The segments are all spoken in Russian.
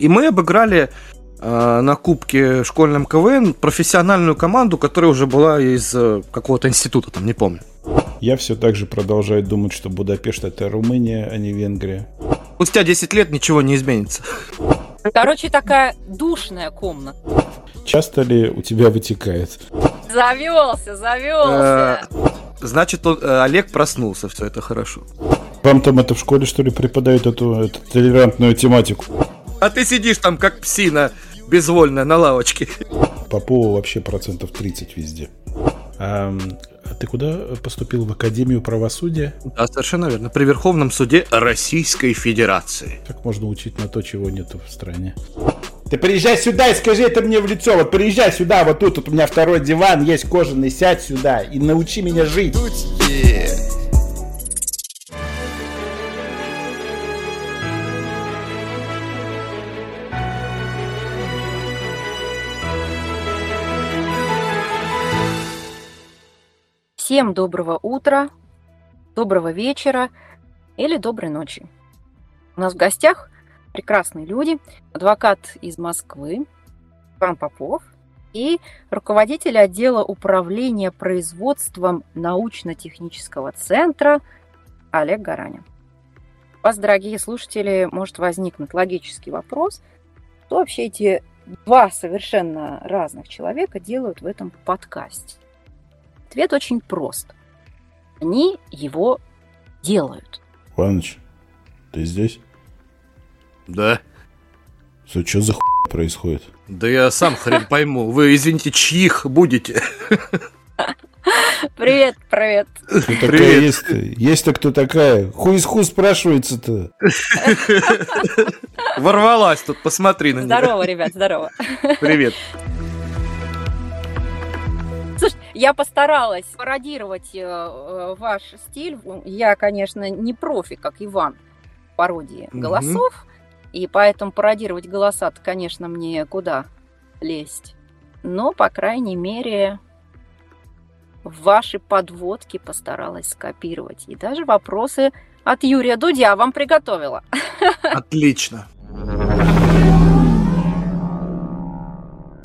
И мы обыграли э, на Кубке школьном КВН профессиональную команду, которая уже была из э, какого-то института, там, не помню. Я все так же продолжаю думать, что Будапешт это Румыния, а не Венгрия. Спустя 10 лет ничего не изменится. Короче, такая душная комната. Часто ли у тебя вытекает? Завелся, завелся. Э, Значит, он, э, Олег проснулся, все это хорошо. Вам там это в школе, что ли, преподают эту, эту толерантную тематику? А ты сидишь там, как псина, безвольная на лавочке. Попова вообще процентов 30 везде. А, а ты куда поступил? В Академию правосудия? Да, совершенно верно. При Верховном суде Российской Федерации. Как можно учить на то, чего нету в стране? Ты приезжай сюда и скажи это мне в лицо. Вот приезжай сюда, вот тут, тут у меня второй диван есть кожаный, сядь сюда и научи меня жить. Всем доброго утра, доброго вечера или доброй ночи. У нас в гостях прекрасные люди, адвокат из Москвы Иван Попов и руководитель отдела управления производством научно-технического центра Олег Гаранин. У вас, дорогие слушатели, может возникнуть логический вопрос, что вообще эти два совершенно разных человека делают в этом подкасте. Ответ очень прост. Они его делают. Иваныч, ты здесь? Да. Что, что за хуй происходит? Да я сам хрен пойму. Вы, извините, чьих будете? Привет, привет. Кто такая есть-то? Есть-то кто такая? Хуй из ху спрашивается-то? Ворвалась тут, посмотри на нее. Здорово, ребят, здорово. Привет. Я постаралась пародировать э, э, ваш стиль. Я, конечно, не профи, как Иван, в пародии Мгм. голосов. И поэтому пародировать голоса-то, конечно, мне куда лезть. Но, по крайней мере, ваши подводки постаралась скопировать. И даже вопросы от Юрия Дудя вам приготовила. Отлично.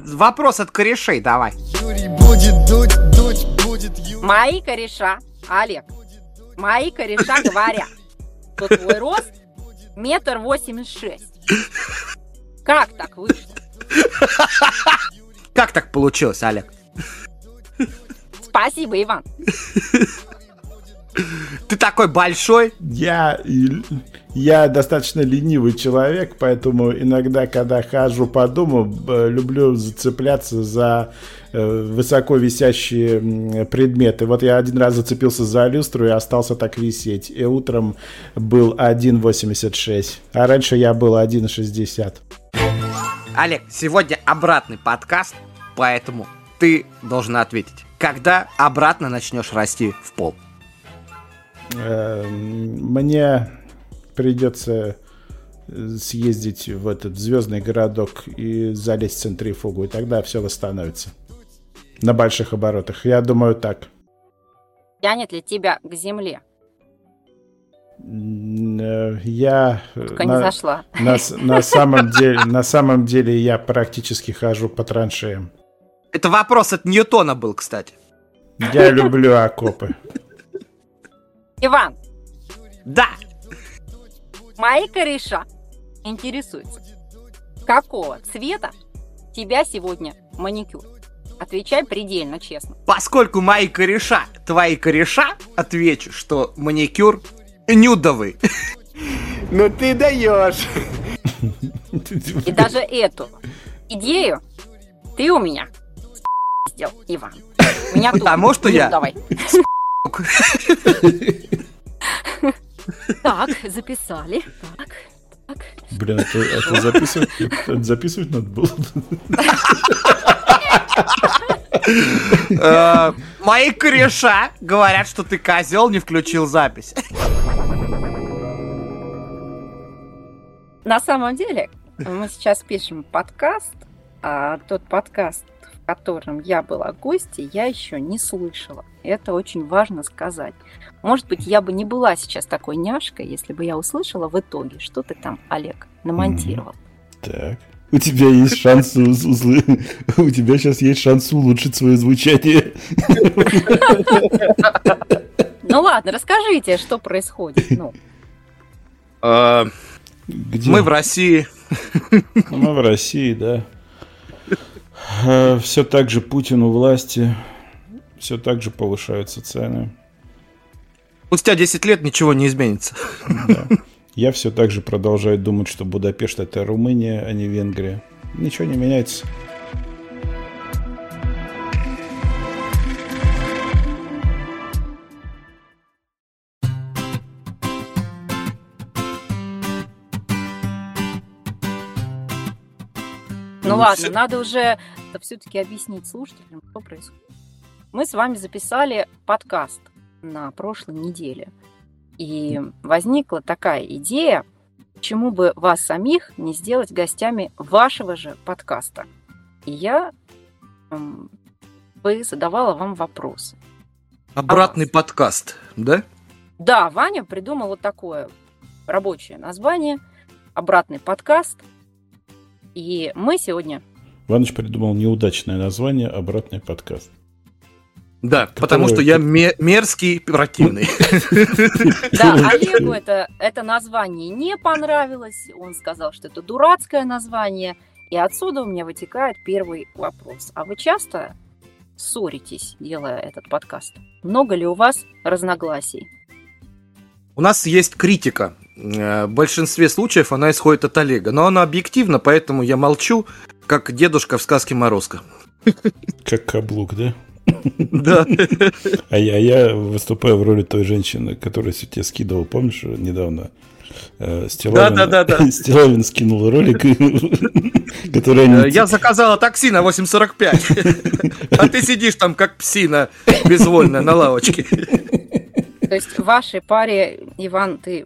Вопрос от корешей давай. Юрий будет дуть, дуть будет Юрий. Мои кореша, Олег, мои кореша говорят, что твой рост метр восемьдесят шесть. Как так вышло? Как так получилось, Олег? Спасибо, Иван. Ты такой большой. Я, я достаточно ленивый человек, поэтому иногда, когда хожу по дому, люблю зацепляться за э, высоко висящие предметы. Вот я один раз зацепился за люстру и остался так висеть. И утром был 1,86. А раньше я был 1,60. Олег, сегодня обратный подкаст, поэтому ты должен ответить. Когда обратно начнешь расти в пол? Э, Мне придется э, съездить в этот звездный городок и залезть в центрифугу, и тогда все восстановится. На больших оборотах. Я думаю так. Тянет ли тебя к земле? Э, Я э, Пока не на, зашла. на на самом деле, на самом деле я практически хожу по траншеям. Это вопрос от Ньютона был, кстати. Я люблю окопы. Иван, Да. мои кореша интересуются. Какого цвета тебя сегодня маникюр? Отвечай предельно честно. Поскольку мои кореша, твои кореша, отвечу, что маникюр нюдовый. Ну ты даешь. И даже эту идею ты у меня сделал, Иван. У меня. Потому что Ну, я- Давай. Так, записали. Так, так. Блин, это, это записывать, это записывать надо было. Э, Мои кореша говорят, что ты козел, не включил запись. На самом деле, мы сейчас пишем подкаст, а тот подкаст, в котором я была гостьей, я еще не слышала. Это очень важно сказать. Может быть, я бы не была сейчас такой няшкой, если бы я услышала в итоге, что ты там, Олег, намонтировал. Так. У тебя есть шанс у тебя сейчас есть шанс улучшить свое звучание. Ну ладно, расскажите, что происходит. Ну, Э, Где? Мы в России. Мы в России, да. Все так же Путин у власти. Все так же повышаются цены. Спустя 10 лет ничего не изменится. Да. Я все так же продолжаю думать, что Будапешт это Румыния, а не Венгрия. Ничего не меняется. ну Ну, ладно, надо уже все-таки объяснить слушателям, что происходит. Мы с вами записали подкаст на прошлой неделе. И возникла такая идея, почему бы вас самих не сделать гостями вашего же подкаста. И я м, бы задавала вам вопросы. Обратный подкаст, да? Да, Ваня придумал вот такое рабочее название «Обратный подкаст». И мы сегодня... Иваныч придумал неудачное название «Обратный подкаст». Да, потому что я ме- мерзкий, противный. Да, Олегу это, это название не понравилось. Он сказал, что это дурацкое название. И отсюда у меня вытекает первый вопрос. А вы часто ссоритесь, делая этот подкаст? Много ли у вас разногласий? У нас есть критика. Э, В большинстве случаев она исходит от Олега. Но она объективна, поэтому я молчу, как дедушка в сказке Морозко. Как каблук, да? Да. А я, я выступаю в роли той женщины, которая тебе скидывал, помнишь, недавно? Э, Стилавин, Да-да-да-да. Стилавин скинул ролик, который Э, они... Я заказала такси на 8.45. А ты сидишь там, как псина безвольная на лавочке. То есть в вашей паре, Иван, ты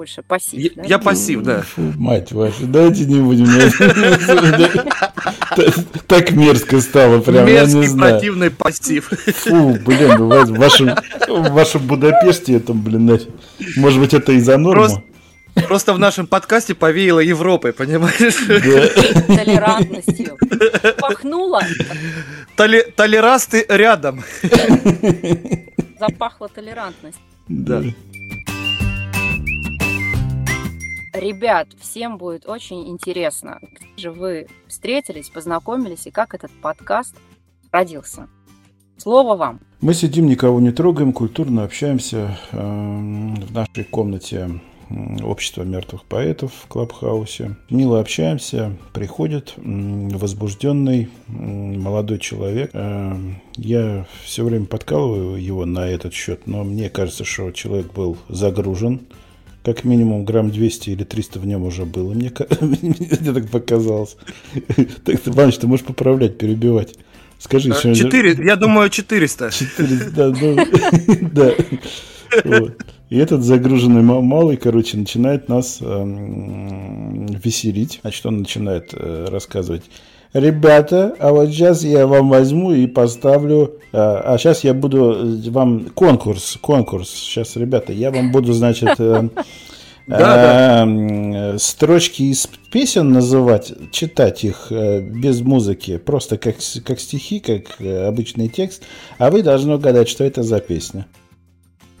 больше пассив, Я да? я пассив, да. Фу, мать вашу, давайте не будем. Так- мерзко стало, прям, Мерзкий, противный пассив. Фу, блин, в ва- в вашем, в вашем Будапеште этом, блин, может быть, это из-за нормы? Просто- Просто в нашем подкасте повеяло Европой, понимаешь? Да. Толерантностью. Пахнуло, Толе- Толерасты рядом. запахло толерантность. Да. Ребят, всем будет очень интересно, где же вы встретились, познакомились и как этот подкаст родился. Слово вам. Мы сидим, никого не трогаем, культурно общаемся эм, в нашей комнате общества мертвых поэтов в Клабхаусе. Мило общаемся, приходит возбужденный молодой человек. Эм, Я все время подкалываю его на этот счет, но мне кажется, что человек был загружен. Как минимум грамм 200 или 300 в нем уже было. Мне, мне так показалось. Так, Ваныч, ты можешь поправлять, перебивать. Скажи, что- Четыре, я думаю, 400. Четыре, да, да, да. Вот. И этот загруженный ма- малый, короче, начинает нас эм, веселить. Значит, он начинает э, рассказывать. Ребята, а вот сейчас я вам возьму и поставлю... а, а сейчас я буду э, вам... Конкурс, конкурс. Сейчас, ребята, я вам буду, значит... э, Да, э, строчки из песен называть, читать их без музыки, просто как, как стихи, как обычный текст, а вы должны угадать, что это за песня.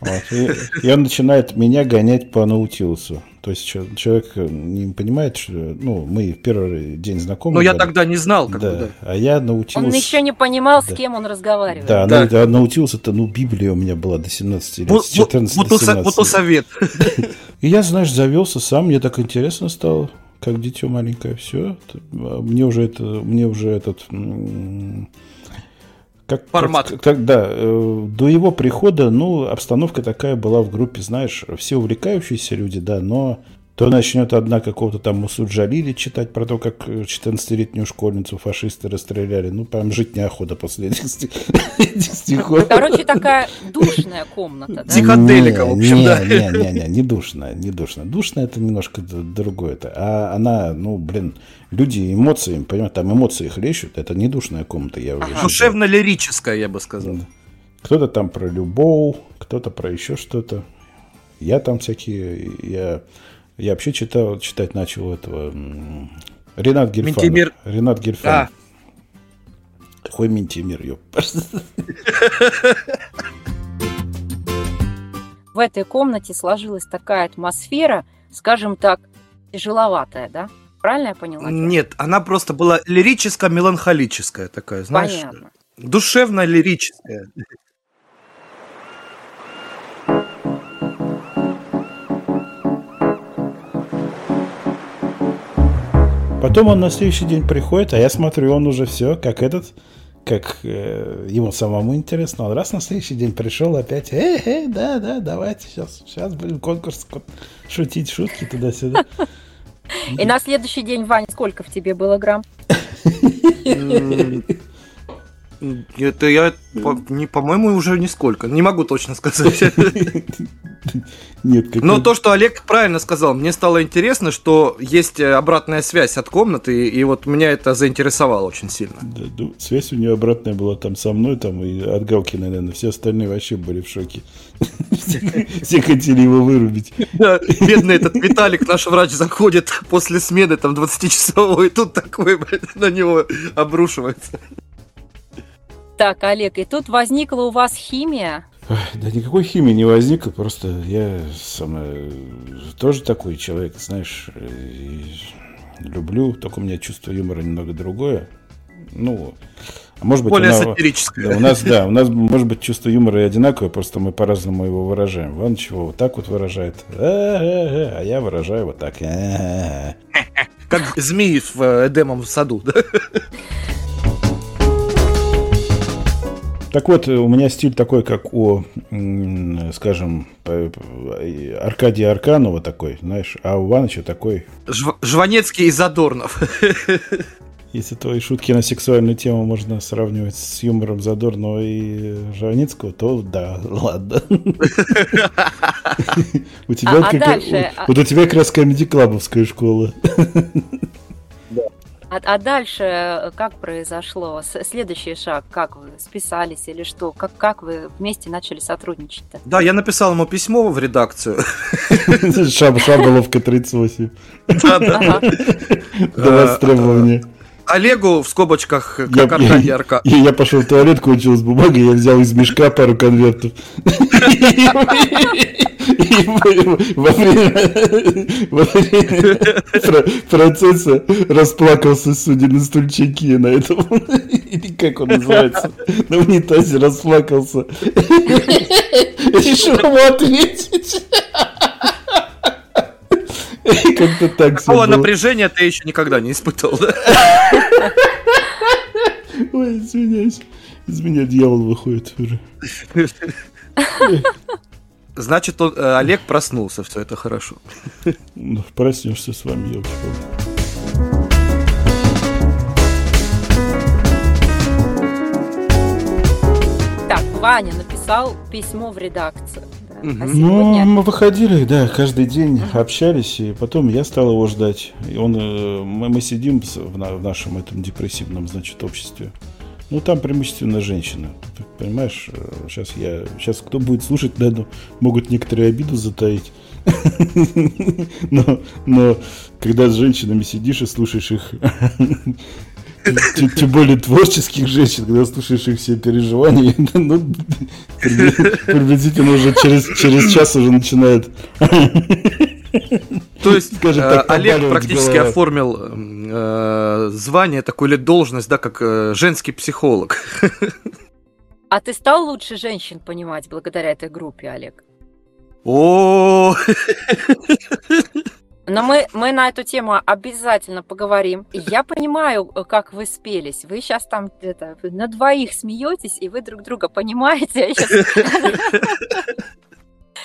Вот. И, и он начинает меня гонять по наутилусу. То есть человек э, не понимает, что ну, мы в первый день знакомы. Ну, я были. тогда не знал, как бы, да. да. А я научился... Он еще не понимал, с Да. кем он разговаривает. Да, Да. ну, а научился это, ну, Библия у меня была до 17 лет, Вот- с 14 вот- до вот у со- 17 Вот у совет. и я, знаешь, завелся сам, мне так интересно стало, как дитё маленькое, все. Мне уже это, мне уже этот м, как Формат. как- как- да, э, до его прихода, ну, обстановка такая была в группе, знаешь, все увлекающиеся люди, да, но то начнет одна какого-то там Джалили читать про то, как э, 14-летнюю школьницу фашисты расстреляли. Ну, прям жить неохота после этих стихов. Ну, Короче, такая душная комната, да? Психоделика, в общем, не, да. Не, не, не, не душно, не душно. Душно это немножко другое. -то. А она, ну, блин, люди эмоции, понимаете, там эмоции хлещут, это не душная комната, я уже считаю. Душевно-лирическая, я бы сказал. Кто-то там про любовь, кто-то про еще что-то. Я там всякие, я Я вообще читал, читать начал этого Ренат Гельфанов. Ментимир- Ренат Гельфанов. А. Какой Ментимир, ёп. В этой комнате сложилась такая атмосфера, скажем так, тяжеловатая, да? Правильно я поняла? Нет, она просто была лирическо-меланхолическая такая, знаешь. Понятно. Душевно-лирическая. Потом он на следующий день приходит, а я смотрю, он уже все, как этот, как э, ему самому интересно. Он раз на следующий день пришел опять, эй, эй, да, да, давайте сейчас, сейчас будем конкурс ко- шутить шутки туда-сюда. И на следующий день, Ваня, сколько в тебе было грамм? Это я, по- не, по-моему, уже нисколько. Не могу точно сказать. Нет, как Но то, что Олег правильно сказал, мне стало интересно, что есть э, обратная связь от комнаты, и вот меня это заинтересовало очень сильно. Да, ну, связь у нее обратная была там со мной, там и от Галкина, наверное. Все остальные вообще были в шоке. Все- хотели его вырубить. Да, бедный этот Виталик, наш врач, заходит после смены там 20-часовой, и тут такой на него обрушивается. Так, Олег, и тут возникла у вас химия. Да никакой химии не возникло, просто я сам э, тоже такой человек, знаешь, люблю, только у меня чувство юмора немного другое. Ну, а может быть, Более она- сатирическое. Да, у нас, да, у нас, может быть, чувство юмора и одинаковое, просто мы по-разному его выражаем. Ван чего вот так вот выражает, а я выражаю вот так. Как змеи в э, Эдемом саду. Так вот, у меня стиль такой, как у, скажем, Аркадия Арканова такой, знаешь, а у Ивановича такой Жв- Жванецкий и Задорнов. Если твои шутки на сексуальную тему можно сравнивать с юмором Задорнова и Жваницкого, то да, ладно. У тебя А- а как- дальше? вот у тебя как раз комедий-клабовская школа. А, а дальше э, как произошло? Следующий шаг, как вы списались или что? Как, как вы вместе начали сотрудничать-то? Да, я написал ему письмо в редакцию. Шаб- Шаболовка 38. Да, да. До востребования. Олегу в скобочках, Я- как Аркадий Арка. И я пошел в туалет, кончилась бумага, я взял из мешка пару конвертов. Во время, процесса расплакался, судя на стульчике на этом, или как он называется, на унитазе расплакался. Решил ему ответить. Как-то так было. напряжения ты еще никогда не испытывал, да? Ой, извиняюсь. Из меня дьявол выходит уже. Значит, он- э, Олег проснулся, все это хорошо. Ну, проснешься с вами, елки Так, Ваня написал письмо в редакцию. да. А Мгм. Ну, сегодня мы выходили, да, каждый день общались, и потом я стал его ждать. И он, э, мы, мы сидим в, на- в нашем этом депрессивном, значит, обществе. Ну, там преимущественно женщины. Ты понимаешь, сейчас я, сейчас кто будет слушать, наверное, могут некоторые обиду затаить. Но, но когда с женщинами сидишь и слушаешь их, тем- более творческих женщин, когда слушаешь их все переживания, ну, при- приблизительно уже через, через час уже начинает То есть э, так, Олег практически оформил э, звание такое или должность, да, как э, женский психолог. А ты стал лучше женщин понимать благодаря этой группе, Олег? О, Но мы, мы на эту тему обязательно поговорим. Я понимаю, э, как вы спелись. Вы сейчас там это, на двоих смеетесь, и вы друг друга понимаете.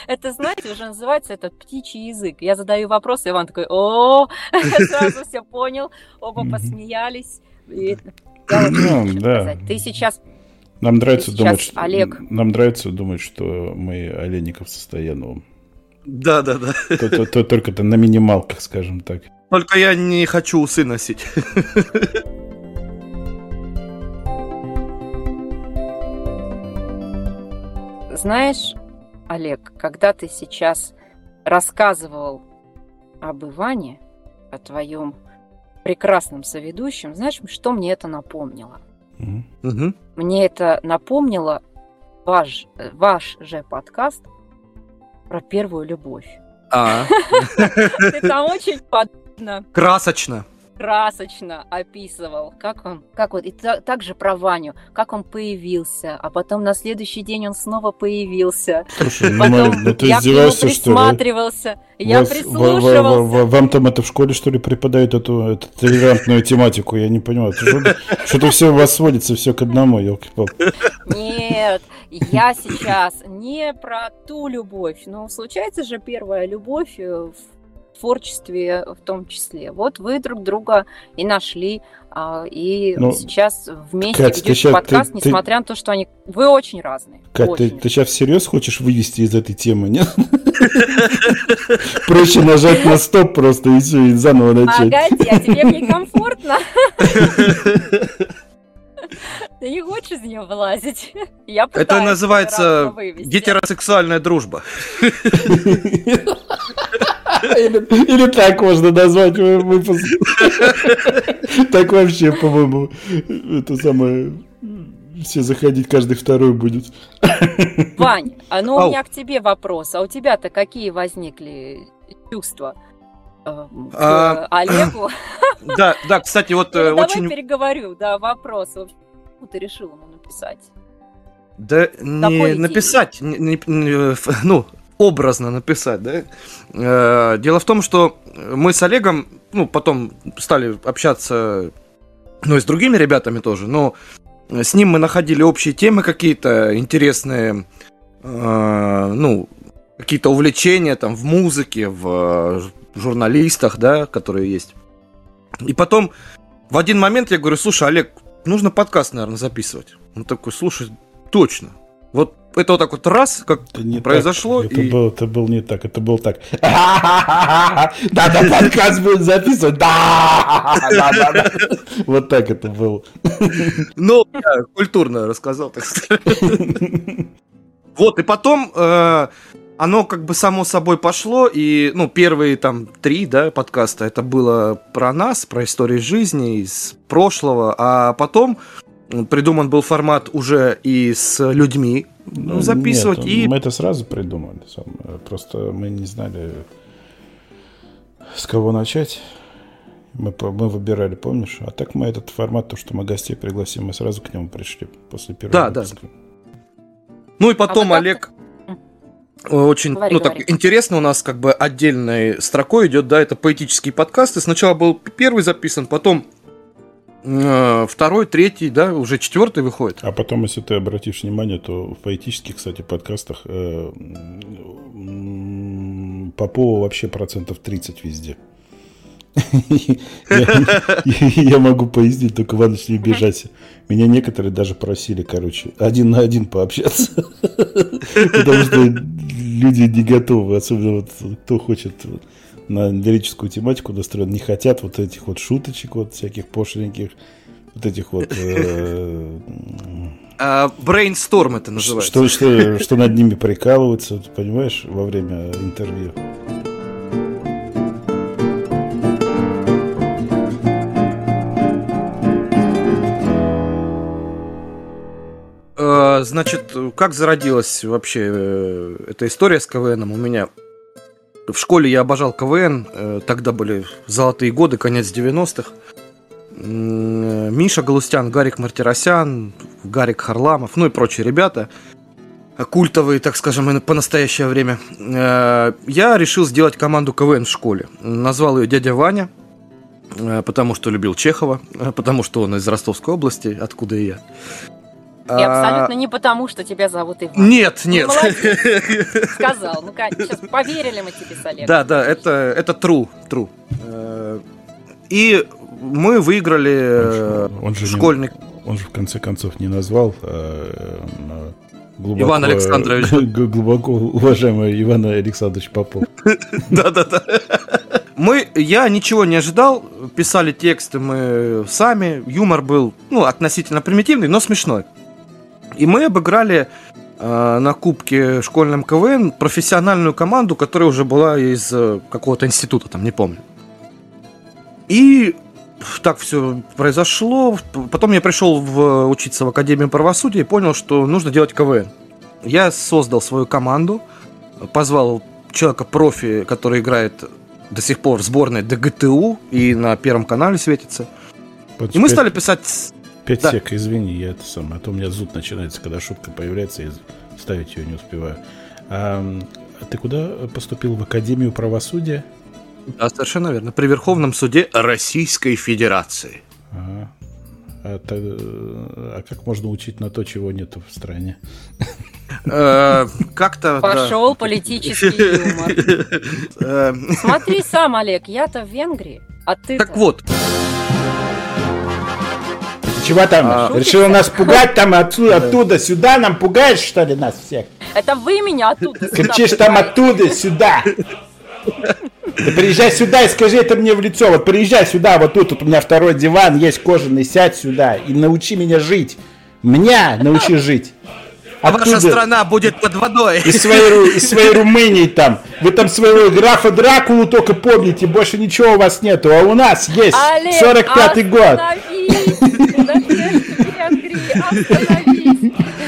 Это, знаете, уже называется этот птичий язык. Я задаю вопрос, и Иван такой, о, сразу все понял, оба посмеялись. И я вот Ну, хочу да. сказать, Ты сейчас Нам нравится Сейчас думать, что Олег. нам нравится думать, что мы Олейников со Стояновым. да, да, да. То- то- то- Только-то на минималках, скажем так. Только я не хочу усы носить. Знаешь, Олег, когда ты сейчас рассказывал об Иване, о твоем прекрасном соведущем, знаешь, что мне это напомнило? Мгм. Мне это напомнило ваш, ваш же подкаст про первую любовь. А, Ты там очень подробно, красочно. Красочно описывал, как он, как вот, и та- также про Ваню, как он появился, а потом на следующий день он снова появился. Слушай, ну, Потом ну ты я к нему издеваешься, что ли? присматривался, я Вас- прислушивался. ва- ва- ва- Вам там это в школе, что ли, преподают эту, эту толерантную тематику? Я не понимаю. Что-то все у вас сводится все к одному, елки палки Нет, я сейчас не про ту любовь. Ну, случается же первая любовь э, в творчестве в том числе. Вот вы друг друга и нашли, а, и Ну, сейчас вместе Кать, ты ведете щас- подкаст, ты- ты- несмотря на то, что они... Вы очень разные. Как, ты, очень. ты сейчас всерьез хочешь вывести из этой темы, нет? Проще нажать на стоп просто и все, и заново начать. Погоди, а тебе мне комфортно? Ты не хочешь из нее вылазить? Я Это называется гетеросексуальная дружба. Или, или так можно назвать вы- выпуск. Так вообще, по-моему, это самое... Все заходить каждый второй будет. Вань, а ну у Ау. меня к тебе вопрос. А у тебя-то какие возникли чувства э, к А, Олегу? Да, да, кстати, вот э, Ну, Давай очень... переговорю, да, вопрос. Почему ты решил ему написать? Да Какой не идеей? написать, не- не- ф- ну, образно написать, да. Э, Дело в том, что мы с Олегом, ну, потом стали общаться, ну, и с другими ребятами тоже, но с ним мы находили общие темы какие-то интересные, э, ну, какие-то увлечения там в музыке, в журналистах, да, которые есть. И потом в один момент я говорю, слушай, Олег, нужно подкаст, наверное, записывать. Он такой, слушай, точно. Вот это вот так вот раз, как Это не произошло, так. Это, и- был, это был не так, это был так. Да, да, подкаст будет записывать. Да, да, да, да. Вот так это было. Ну, я культурно рассказал, так сказать. Вот, и потом э, оно как бы само собой пошло, и, ну, первые там три, да, подкаста, это было про нас, про истории жизни, из прошлого, а потом придуман был формат уже и с людьми ну, записывать, нет, и Мы это сразу придумали. сам. Просто мы не знали, с кого начать. Мы, мы выбирали, помнишь? А так мы этот формат, то, что мы гостей пригласим, мы сразу к нему пришли после первого Да, да. выпуска. Ну и потом вот как Олег э, очень, Говори, ну так говори. интересно у нас как бы отдельной строкой идет, да, это поэтические подкасты. Сначала был первый записан, потом э, второй, третий, да, уже четвертый выходит. А потом, если ты обратишь внимание, то в поэтических, кстати, подкастах э, Попова вообще процентов 30 везде. Я могу пояснить, только Иваныч не обижайся. Меня некоторые даже просили, короче, один на один пообщаться. Потому что люди не готовы, особенно вот кто хочет на лирическую тематику настроен, не хотят вот этих вот шуточек, вот всяких пошленьких, вот этих вот э, А, Brainstorm это называется. что, что, что над ними прикалываются, понимаешь, во время интервью. Э, Значит, как зародилась вообще э, эта история с КВНом у меня? В школе я обожал КВН, э, тогда были золотые годы, конец 90-х. М, Миша Галустян, Гарик Мартиросян, Гарик Харламов, ну и прочие ребята, э, культовые, так скажем, по настоящее время. Э, Я решил сделать команду КВН в школе. Назвал ее дядя Ваня, э, потому что любил Чехова, э, потому что он из Ростовской области, откуда и я. И А, абсолютно не потому, что тебя зовут Иван. Нет, нет. молодец. Сказал. Ну, сейчас поверили мы тебе с Олегом. Да, да, это, это true, true. Э, И мы выиграли э, Он же не- школьный... Он же в конце концов не назвал э, э, глубоко, Иван Александрович. глубоко уважаемый Иван Александрович Попов. Да, да, да. Мы, я ничего не ожидал, писали тексты мы сами, юмор был, ну, относительно примитивный, но смешной. И мы обыграли э, на кубке школьном КВН профессиональную команду, которая уже была из э, какого-то института, там, не помню. И так все произошло. Потом я пришел в, учиться в Академию правосудия и понял, что нужно делать КВН. Я создал свою команду, позвал человека-профи, который играет до сих пор в сборной ДГТУ и на Первом канале светится. Вот И мы стали писать... Пять Да. сек, извини, я это самое. А то у меня зуд начинается, когда шутка появляется, и ставить ее не успеваю. А, а ты куда поступил? В Академию правосудия? Да, совершенно верно. При Верховном суде Российской Федерации. Ага. А, та- а как можно учить на то, чего нету в стране? Э, Как-то... Пошел политический юмор. Э, Смотри сам, Олег, я-то в Венгрии, а ты Так вот, Чего там? А. Решил нас пугать там отсюда, оттуда, сюда? Нам пугаешь, что ли, нас всех? Это вы меня оттуда Кричишь там оттуда, сюда. Ты приезжай сюда и скажи это мне в лицо. Вот приезжай сюда, вот тут, тут у меня второй диван есть кожаный, сядь сюда и научи меня жить. Меня научи жить. А ваша Оттуда, страна будет под водой. Из своей, из своей Румынии там. Вы там своего графа Дракулу только помните, больше ничего у вас нету. А у нас есть Олег, 45-й год.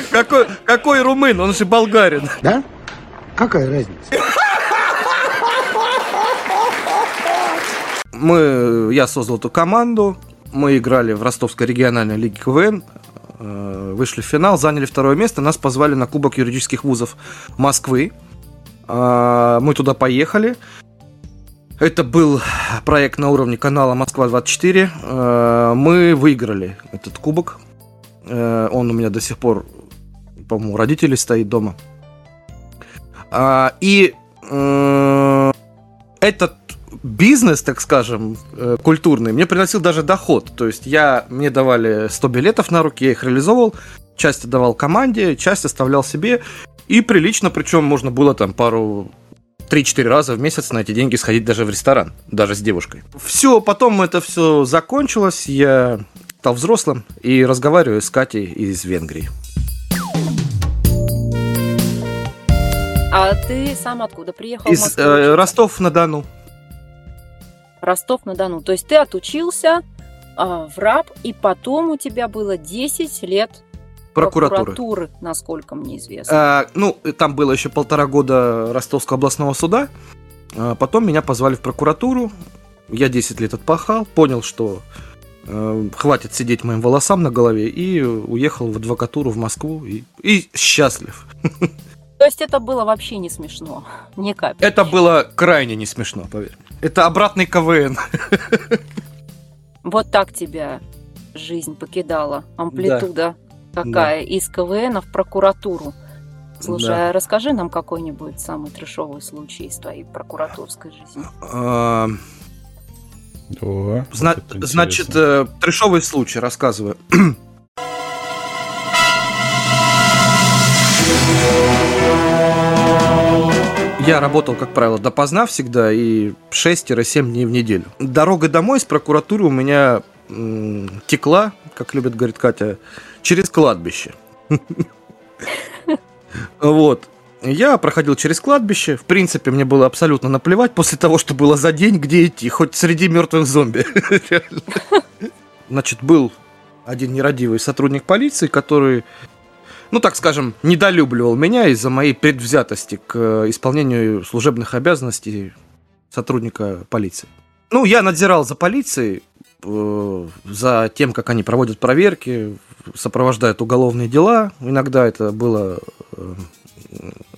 Какой, какой румын? Он же болгарин. Да? Какая разница? Мы, я создал эту команду. Мы играли в Ростовской региональной лиге КВН. Э, Вышли в финал, заняли второе место. Нас позвали на Кубок юридических вузов Москвы. А, Мы туда поехали. Это был проект на уровне канала Москва-24. Э, Мы выиграли этот кубок. Э, Он у меня до сих пор, по-моему, у родителей стоит дома. А, И этот бизнес, так скажем, э, культурный, мне приносил даже доход. То есть я, мне давали 100 билетов на руки, я их реализовывал, часть отдавал команде, часть оставлял себе. И прилично, причем можно было там пару 3-4 раза в месяц на эти деньги сходить даже в ресторан, даже с девушкой. Все, потом это все закончилось, я стал взрослым и разговариваю с Катей из Венгрии. А ты сам откуда приехал? Из э? Ростов-на-Дону. Ростов-на-Дону. То есть ты отучился а, в РАБ, и потом у тебя было 10 лет Прокуратуры. прокуратуры, насколько мне известно. А, ну, там было еще полтора года Ростовского областного суда. А потом меня позвали в прокуратуру. Я 10 лет отпахал, понял, что э, хватит сидеть моим волосам на голове, и уехал в адвокатуру в Москву. И, и счастлив. То есть это было вообще не смешно. Ни капли. Это было крайне не смешно, поверь. Это обратный КВН. Вот так тебя жизнь покидала. Амплитуда какая. Из КВН в прокуратуру. Слушай, Да. а расскажи нам какой-нибудь самый трешовый случай из твоей прокуратурской жизни. А, О, зна- вот значит, э, трешовый случай, рассказываю. Я работал, как правило, допоздна всегда и 6-7 дней в неделю. Дорога домой из прокуратуры у меня текла, как любит говорить Катя, через кладбище. Вот. Я проходил через кладбище. В принципе, мне было абсолютно наплевать после того, что было за день, где идти, хоть среди мертвых зомби. Значит, был один нерадивый сотрудник полиции, который, ну так скажем, недолюбливал меня из-за моей предвзятости к э, исполнению служебных обязанностей сотрудника полиции. Ну, я надзирал за полицией, э, за тем, как они проводят проверки, сопровождают уголовные дела. Иногда это было э,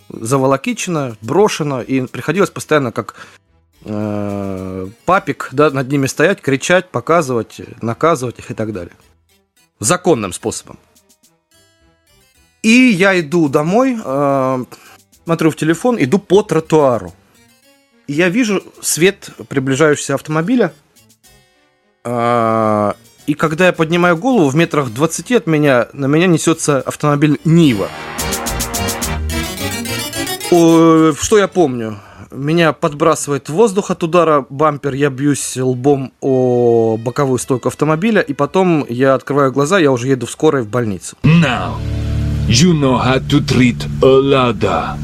заволокичено, брошено, и приходилось постоянно как э, папик да, над ними стоять, кричать, показывать, наказывать их и так далее. Законным способом. И я иду домой, э, смотрю в телефон, иду по тротуару. И я вижу свет приближающегося автомобиля. А, И когда я поднимаю голову, в метрах 20 от меня на меня несется автомобиль Нива. Что я помню? Меня подбрасывает воздух от удара бампер, я бьюсь лбом о боковую стойку автомобиля, и потом я открываю глаза, я уже еду в скорой в больницу. You know how to treat a ladder.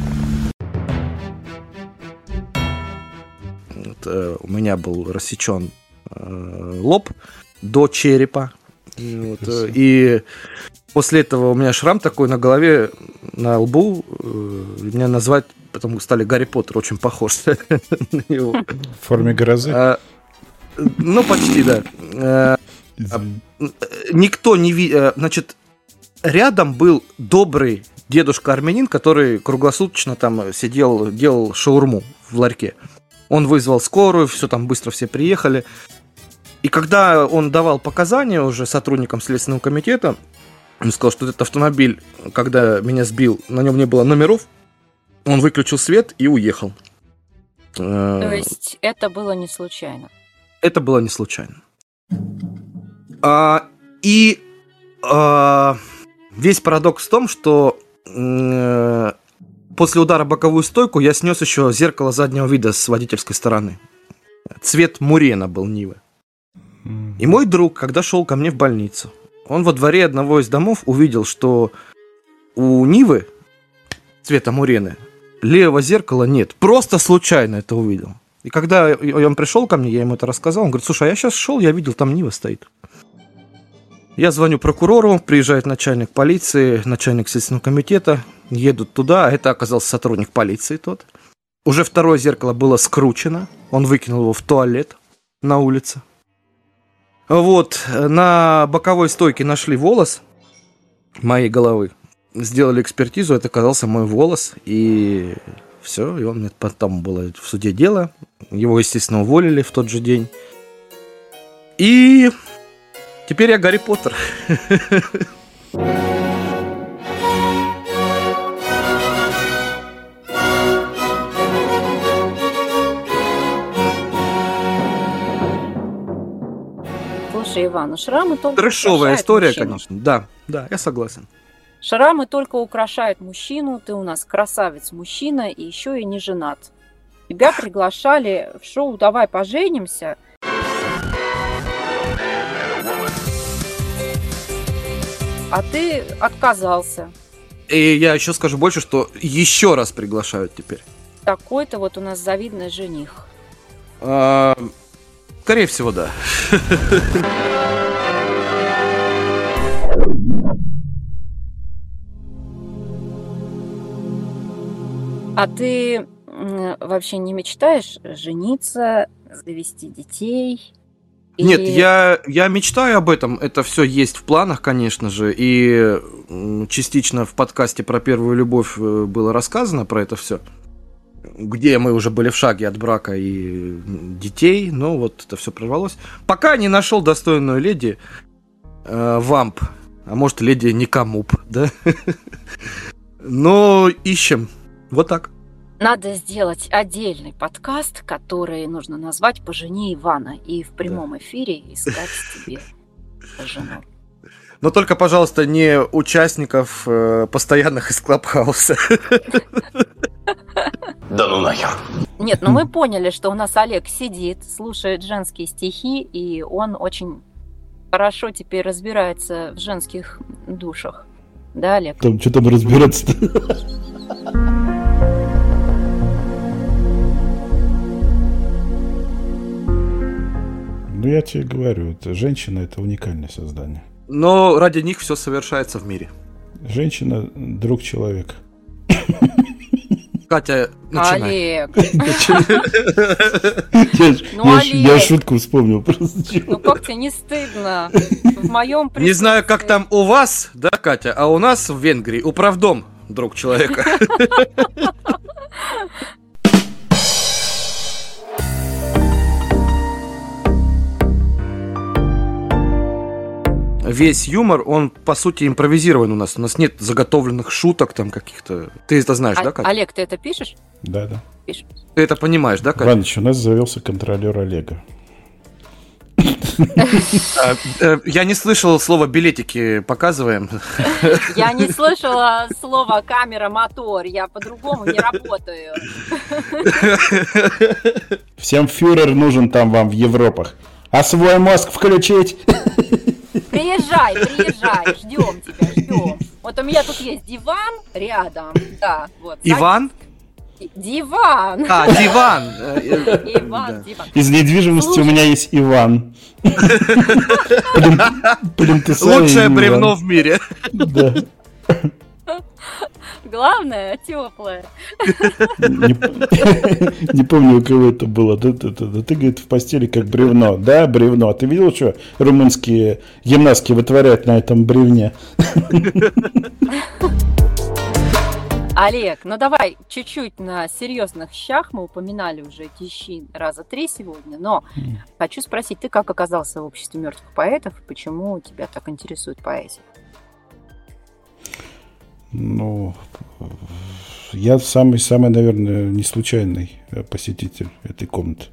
Вот, э, у меня был рассечен э, лоб до черепа. И, вот, э, и после этого у меня шрам такой на голове, на лбу. э, меня назвать, потому стали Гарри Поттер, очень похож на него. В форме грозы. А, Ну, почти, да. Э, Извини. Никто не видел... Значит, рядом был добрый дедушка-армянин, который круглосуточно там сидел, делал шаурму в ларьке. Он вызвал скорую, все там быстро все приехали. И когда он давал показания уже сотрудникам Следственного комитета, он сказал, что этот автомобиль, когда меня сбил, на нем не было номеров, он выключил свет и уехал. Э, То есть это было не случайно. это было не случайно. А, и а, весь парадокс в том, что э, после удара в боковую стойку я снес еще зеркало заднего вида с водительской стороны. Цвет Мурена был Нивы. И мой друг, когда шел ко мне в больницу, он во дворе одного из домов увидел, что у Нивы цвета Мурены левого зеркала нет. Просто случайно это увидел. И когда он пришел ко мне, я ему это рассказал, он говорит, слушай, а я сейчас шел, я видел, там Нива стоит. Я звоню прокурору, приезжает начальник полиции, начальник следственного комитета, едут туда, а это оказался сотрудник полиции тот. Уже второе зеркало было скручено, он выкинул его в туалет на улице. Вот, на боковой стойке нашли волос моей головы. Сделали экспертизу, это оказался мой волос. И все, и он мне потом было в суде дело. Его, естественно, уволили в тот же день. И теперь я Гарри Поттер. Слушай, Иван, ну шрамы только Трэшовая история, мужчину. конечно. Да, да, я согласен. Шрамы только украшают мужчину, ты у нас красавец-мужчина и еще и не женат. Тебя приглашали в шоу «Давай поженимся». А ты отказался. И я еще скажу больше, что еще раз приглашают теперь. Такой-то вот у нас завидный жених. А, Скорее всего, да. А ты вообще не мечтаешь жениться, завести детей? Нет, Или- я, я мечтаю об этом. Это все есть в планах, конечно же. И частично в подкасте про первую любовь э, было рассказано про это все. Где мы уже были в шаге от брака и детей. Но вот это все прорвалось. Пока не нашел достойную леди э, вамп. А может, леди Никамуп, да? Но ищем. Вот так. Надо сделать отдельный подкаст, который нужно назвать «Пожени Ивана» и в прямом эфире искать тебе жену. Но только, пожалуйста, не участников э, постоянных из Клабхауса. Да ну нахер. Нет, ну мы поняли, что у нас Олег сидит, слушает женские стихи, и он очень хорошо теперь разбирается в женских душах. Да, Олег? Там что там разбираться-то? Ну, я тебе говорю, это, женщина это уникальное создание. Но ради них все совершается в мире. Женщина – друг человека. Катя, начинай. Олег, Я, Ну, я ш- я Олег. шутку вспомнил просто. ну как тебе не стыдно? В моем Не знаю, как там у вас, да, Катя, а у нас в Венгрии управдом, друг человека. Весь юмор, он, по сути, импровизирован у нас. У нас нет заготовленных шуток там каких-то. Ты это знаешь, да, Катя? Олег, ты это пишешь? Да, да. Пишешь. Ты это понимаешь, да, Катя? Иваныч, у нас завелся контролер Олега. А, э, Я не слышал слова билетики показываем. Я не слышала слова камера, мотор. Я по-другому не работаю. Всем фюрер нужен там вам в Европах. А свой мозг включить? Приезжай, приезжай, ждем тебя, ждем. Вот у меня тут есть диван рядом, да, вот. Иван? Диван. А, диван. Иван, да. диван. Из недвижимости Слушай. у меня есть Иван. Лучшее бревно в мире. Да. Главное, теплое. Не, помню, у кого это было. Да. Ты, говорит, в постели как бревно. Да, бревно. А ты видел, что румынские гимнастки вытворяют на этом бревне? Олег, ну давай чуть-чуть на серьезных щах. Мы упоминали уже эти щи раза три сегодня, но хочу спросить, ты как оказался в обществе мертвых поэтов и почему тебя так интересует поэзия? Ну, я самый-самый, наверное, не случайный э, посетитель этой комнаты.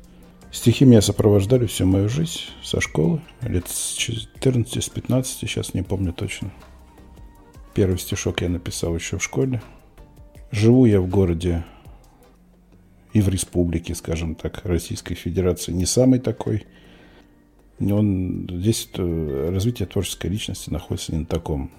Стихи меня сопровождали всю мою жизнь со школы, лет с 14, с 15, сейчас не помню точно. Первый стишок я написал еще в школе. Живу я в городе и в республике, скажем так, Российской Федерации, не самый такой. Он, здесь э, развитие творческой личности находится не на таком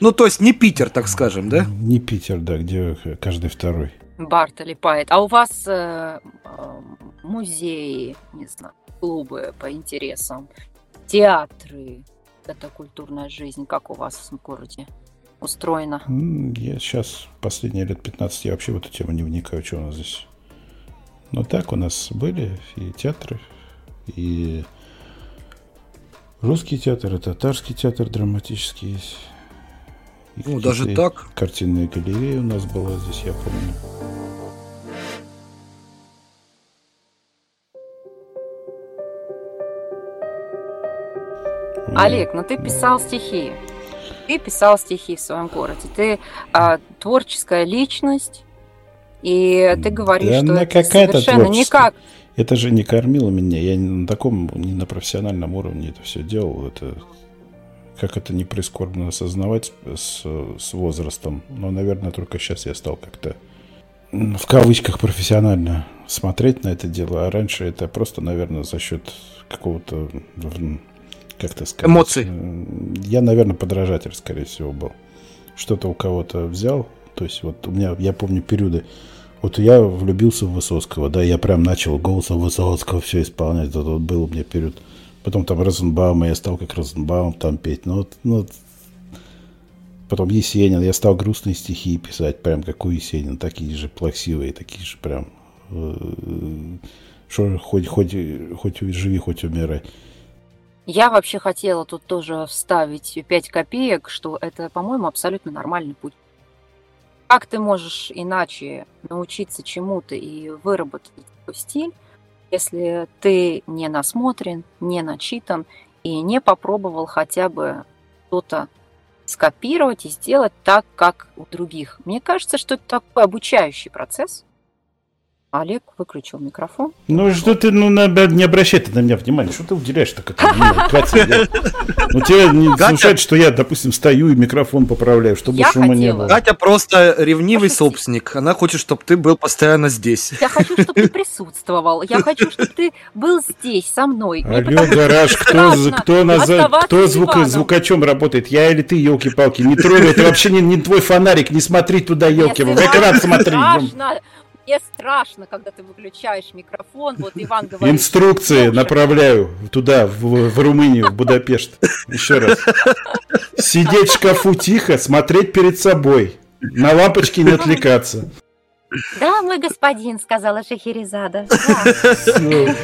Ну, то есть не Питер, так скажем, да? Не Питер, да, где каждый второй. Бартоли поэт. А у вас э, э, музеи, не знаю, клубы по интересам, театры, это культурная жизнь, как у вас в городе устроена? Я сейчас, последние лет 15, я вообще в эту тему не вникаю, что у нас здесь. Но так у нас были и театры, и русский театр, и татарский театр драматический есть. И Ну, даже так. Картинная галерея у нас была здесь, я помню. Олег, ну ты писал стихи. Ты писал стихи в своем городе. Ты а, творческая личность. И ты говоришь, Да что она это какая-то совершенно творческая. никак. Это же не кормило меня. Я не на таком, не на профессиональном уровне это все делал. Это как это не прискорбно осознавать с, с возрастом. Но, наверное, только сейчас я стал как-то в кавычках профессионально смотреть на это дело. А раньше это просто, наверное, за счет какого-то, как это сказать? Эмоций. м, Я, наверное, подражатель, скорее всего, был. Что-то у кого-то взял. То есть вот у меня, я помню периоды, вот я влюбился в Высоцкого, да, я прям начал голосом Высоцкого все исполнять. Это вот был у меня период. Потом там Розенбаума, я стал как Розенбаум там петь. Ну, вот, ну. Потом Есенин, я стал грустные стихи писать, прям как у Есенина, такие же плаксивые, такие же прям, э, что хоть, хоть, хоть живи, хоть умирай. Я вообще хотела тут тоже вставить 5 копеек, что это, по-моему, абсолютно нормальный путь. Как ты можешь иначе научиться чему-то и выработать такой стиль, если ты не насмотрен, не начитан и не попробовал хотя бы что-то скопировать и сделать так, как у других. Мне кажется, что это такой обучающий процесс. Олег выключил микрофон. Ну что ты, ну не обращай ты на меня внимания, что ты уделяешь так это? мне, Катя, я- Ну тебя не смущает, что я, допустим, стою и микрофон поправляю, чтобы Я шума не хотела. было. Катя просто ревнивый Пошути. собственник. Она хочет, чтобы ты был постоянно здесь. Я хочу, чтобы ты присутствовал. Я хочу, чтобы ты был здесь со мной. Алло, гараж, кто, кто, назад, кто звук, звукачом работает? Я или ты, елки-палки? Не трогай, это вообще не, не твой фонарик, не смотри туда, елки, в экран вам смотри. Мне страшно, когда ты выключаешь микрофон. Вот Иван говорит. Инструкции «Слушай, направляю туда, в, в Румынию, в Будапешт. Еще раз. Сидеть в шкафу тихо, смотреть перед собой. На лампочки не отвлекаться. Да, мой господин, сказала Шахерезада. Да.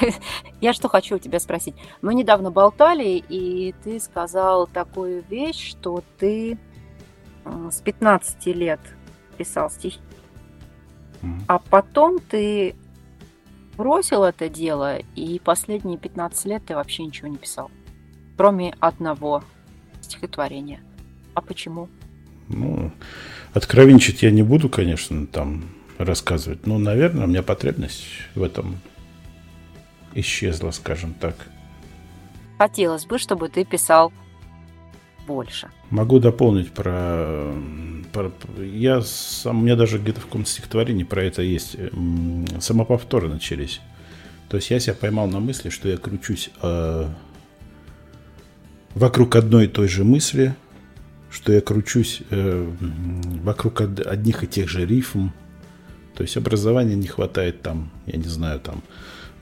Я, что хочу у тебя спросить. Мы недавно болтали, и ты сказал такую вещь, что ты с 15 лет писал стихи, а потом ты бросил это дело, и последние 15 лет ты вообще ничего не писал, кроме одного стихотворения. А почему? Ну, откровенничать я не буду, конечно, там рассказывать. Но, наверное, у меня потребность в этом исчезла, скажем так. хотелось бы, чтобы ты писал больше. Могу дополнить про... про я сам, у меня даже где-то в каком-то стихотворении про это есть. М, Самоповторы начались. То есть я себя поймал на мысли, что я кручусь э, вокруг одной и той же мысли, что я кручусь э, вокруг од- одних и тех же рифм. То есть образования не хватает там, я не знаю, там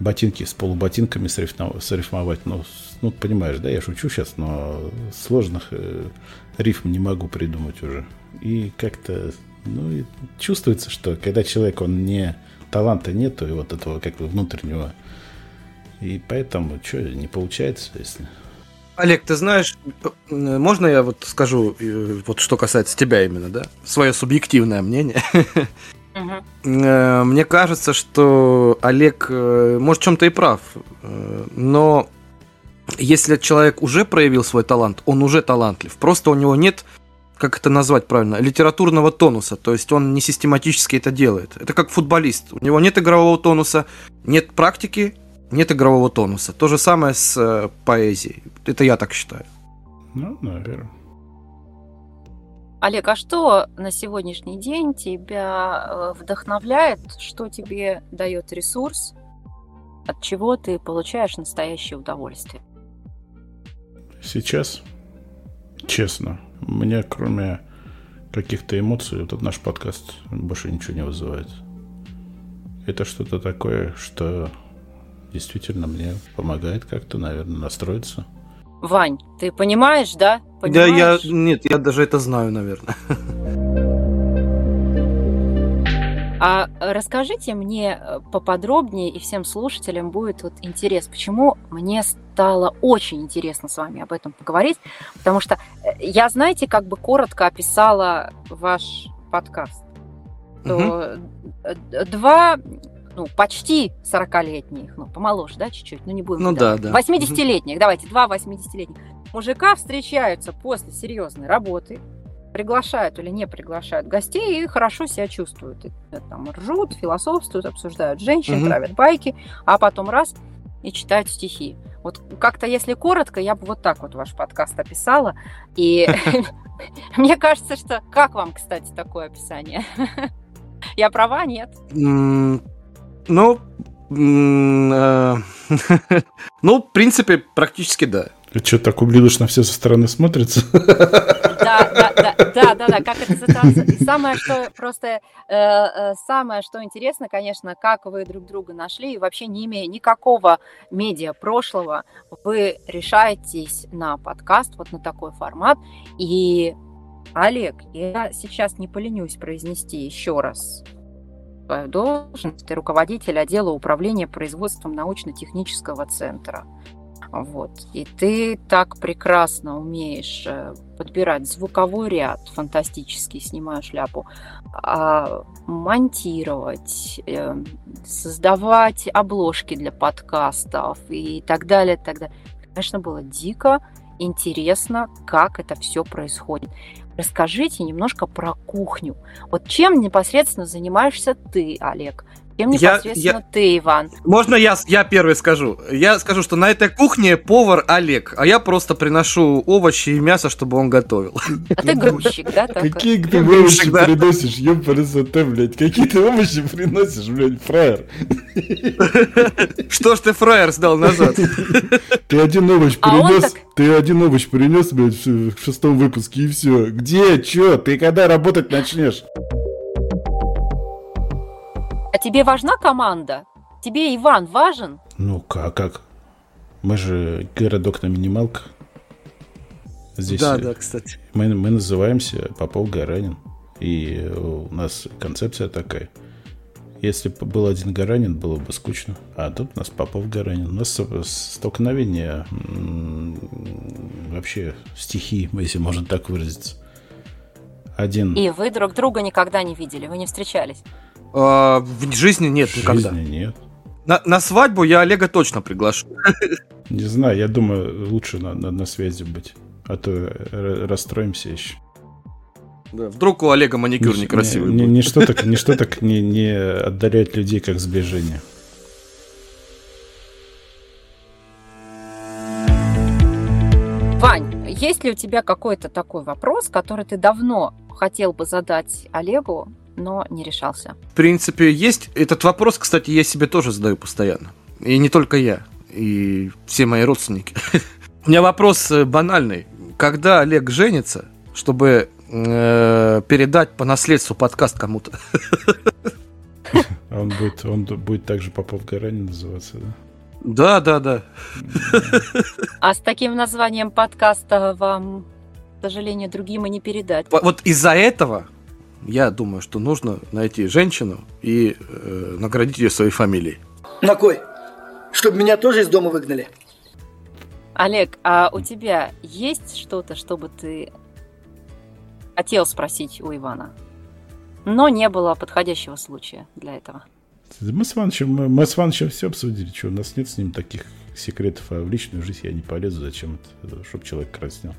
ботинки с полуботинками срифмовать. Ну, ну, понимаешь, да, я шучу сейчас, но сложных э, рифм не могу придумать уже. И как-то, ну, и чувствуется, что когда человек, он не таланта нету, и вот этого как бы внутреннего, и поэтому, что, не получается, если... Олег, ты знаешь, э, можно я вот скажу, э, вот что касается тебя именно, да? Свое субъективное мнение. Э, Мне кажется, что Олег, э, может, в чем-то и прав, э, но если человек уже проявил свой талант, он уже талантлив. Просто у него нет, как это назвать правильно, литературного тонуса. То есть он не систематически это делает. Это как футболист. У него нет игрового тонуса, нет практики, нет игрового тонуса. То же самое с поэзией. Это я так считаю. Ну, наверное. Олег, а что на сегодняшний день тебя э, вдохновляет? Что тебе дает ресурс? От чего ты получаешь настоящее удовольствие? Сейчас, честно, меня кроме каких-то эмоций, этот наш подкаст больше ничего не вызывает. Это что-то такое, что действительно мне помогает как-то, наверное, настроиться. Вань, ты понимаешь, да? Да, я. Понимаешь? Нет, я даже это знаю, наверное. А расскажите мне э, поподробнее, и всем слушателям будет вот интерес, почему мне стало очень интересно с вами об этом поговорить, потому что э, я, знаете, как бы коротко описала ваш подкаст. Э, два, ну, почти 40-летних, ну, помоложе, да, чуть-чуть, ну, не будем. Ну да, да. 80-летних, давайте, два 80-летних мужика встречаются после серьезной работы, приглашают или не приглашают гостей и хорошо себя чувствуют. И, э, там ржут, философствуют, обсуждают женщин, Мгм. травят байки, а потом раз и читают стихи. Вот как-то, если коротко, я бы вот так вот ваш подкаст описала. И мне кажется, что... Как вам, кстати, такое описание? Я права? Нет? Ну, э, ну, в принципе, практически да. Что, так ублюдочно все со стороны смотрится? Да, да, да, да, да, да, как это. И самое, что просто, э, э, самое, что интересно, конечно, как вы друг друга нашли, и вообще не имея никакого медиа прошлого, вы решаетесь на подкаст, вот на такой формат. И, Олег, я сейчас не поленюсь произнести еще раз твою должность, ты руководитель отдела управления производством научно-технического центра. Вот. И ты так прекрасно умеешь э, подбирать звуковой ряд, фантастически снимаю шляпу, а, монтировать, э, создавать обложки для подкастов и так далее, так далее. Конечно, было дико интересно, как это все происходит. Расскажите немножко про кухню. Вот чем непосредственно занимаешься ты, Олег? Чем Я- непосредственно ты, Иван? Можно я, я первый скажу? Я скажу, что на этой кухне повар Олег, а я просто приношу овощи и мясо, чтобы он готовил. А ты грузчик, да? Какие ты овощи да. приносишь, ёпарасоте, блядь? Какие ты овощи приносишь, блядь, фраер? Что ж ты фраер сдал назад? Ты один овощ А принес, ты один овощ принес, блядь, в в шестом выпуске, и все. Где, чё, ты когда работать начнешь? А тебе важна команда? Тебе Иван важен? Ну, как, как? Мы же городок на минималках. Здесь Да, э, да, кстати. Мы, мы называемся Попов Гаранин. И у нас концепция такая. Если бы был один Гаранин, было бы скучно. А тут у нас Попов Гаранин. У нас столкновение вообще стихи, если можно так выразиться. Один И вы друг друга никогда не видели, вы не встречались. А, В жизни нет в никогда. жизни нет. На, на свадьбу я Олега точно приглашу. Не знаю, я думаю, лучше на, на, на связи быть. А то р- расстроимся еще. Да, Вдруг у Олега маникюр Ни- некрасивый ни- будет. Ничто так, ничто так не, не отдаляет людей, как сближение. есть ли у тебя какой-то такой вопрос, который ты давно хотел бы задать Олегу, но не решался? В принципе, есть. Этот вопрос, кстати, я себе тоже задаю постоянно. И не только я, и все мои родственники. У меня вопрос э, банальный. Когда Олег женится, чтобы э, передать по наследству подкаст кому-то? Он будет, он будет также Попов Гаранин называться, да? Да, да, да. А с таким названием подкаста вам, к сожалению, другим и не передать. Вот из-за этого я думаю, что нужно найти женщину и э, наградить ее своей фамилией. На кой? Чтобы меня тоже из дома выгнали? Олег, а у тебя есть что-то, чтобы ты хотел спросить у Ивана? Но не было подходящего случая для этого. Мы с Ивановичем, мы, мы с Ивановичем все обсудили, что у нас нет с ним таких секретов, а в личную жизнь я не полезу, зачем это, чтобы человек краснел.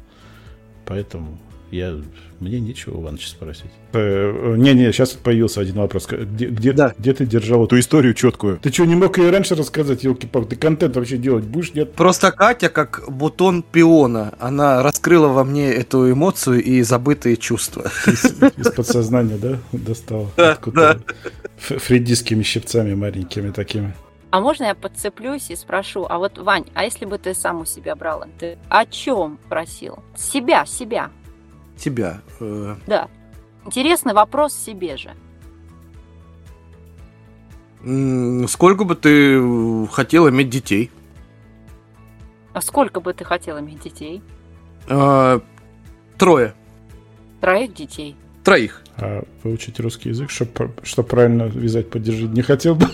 Поэтому я, мне нечего у Ивановича спросить. Э, Не-не, сейчас появился один вопрос. Где, где, Да. где ты держал эту историю четкую? Ты что, не мог ее раньше рассказать, елки палки Ты контент вообще делать будешь, нет? Просто Катя, как бутон пиона, она раскрыла во мне эту эмоцию и забытые чувства. Из, из подсознания, да, достал? Да, Откуда-то. Ф- Фреддийскими щипцами маленькими такими. А можно я подцеплюсь и спрошу, а вот, Вань, а если бы ты сам у себя брал, ты о чем просил? Себя, себя, Тебя. э, да. Интересный вопрос себе же. сколько бы ты хотел иметь детей? А сколько бы ты хотел иметь детей? Э, трое. Троих детей. Троих. А выучить русский язык, чтобы правильно вязать поддержать, не хотел бы.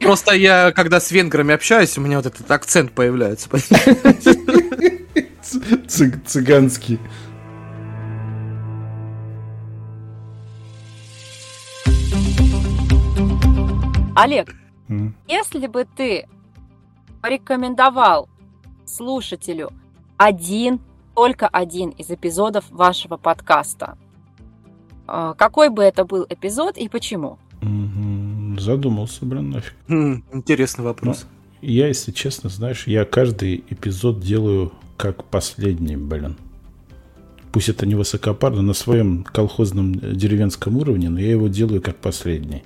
Просто я, когда с венграми общаюсь, у меня вот этот акцент появляется. Цыг- цыганский. Олег, М. если бы ты порекомендовал слушателю один, только один из эпизодов вашего подкаста, э, какой бы это был эпизод и почему? Мгм. Задумался, блин, нафиг. М, Интересный вопрос. Я, если честно, знаешь, я каждый эпизод делаю как последний, блин. Пусть это не высокопарно, на своем колхозном э, деревенском уровне, но я его делаю как последний.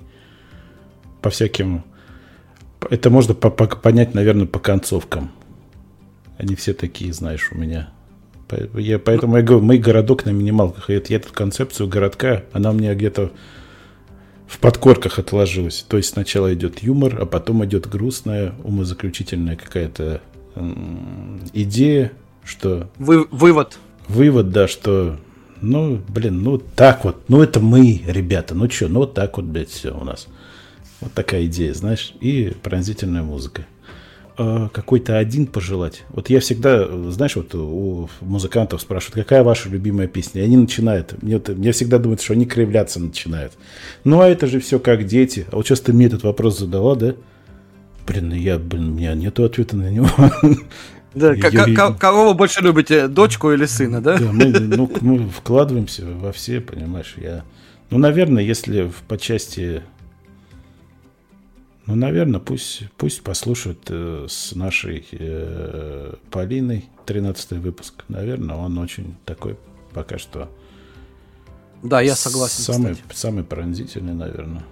По всяким... Это можно по- по- понять, наверное, по концовкам. Они все такие, знаешь, у меня. Я, поэтому я говорю, мы городок на минималках. И это, я эту концепцию городка, она у меня где-то в подкорках отложилась. То есть сначала идет юмор, а потом идет грустная, умозаключительная какая-то идея, что Вы- вывод. вывод, да, что ну, блин, ну так вот, ну это мы, ребята, ну что, ну вот так вот, блядь, все у нас. Вот такая идея, знаешь, и пронзительная музыка. А, какой-то один пожелать. Вот я всегда, знаешь, вот у музыкантов спрашивают, какая ваша любимая песня? И они начинают. Мне, вот- мне всегда думают, что они кривляться начинают. Ну, а это же все как дети. А вот сейчас ты мне этот вопрос задала, да? Блин, ну я, блин, у меня нету ответа на него. Да, кого вы больше любите, дочку или сына, да? Да, мы, ну, мы вкладываемся во все, понимаешь, я... Ну, наверное, если по части... Ну, наверное, пусть, пусть послушают э, с нашей э, Полиной 13 выпуск. Наверное, он очень такой пока что... Да, я согласен, Самый, кстати. самый пронзительный, наверное.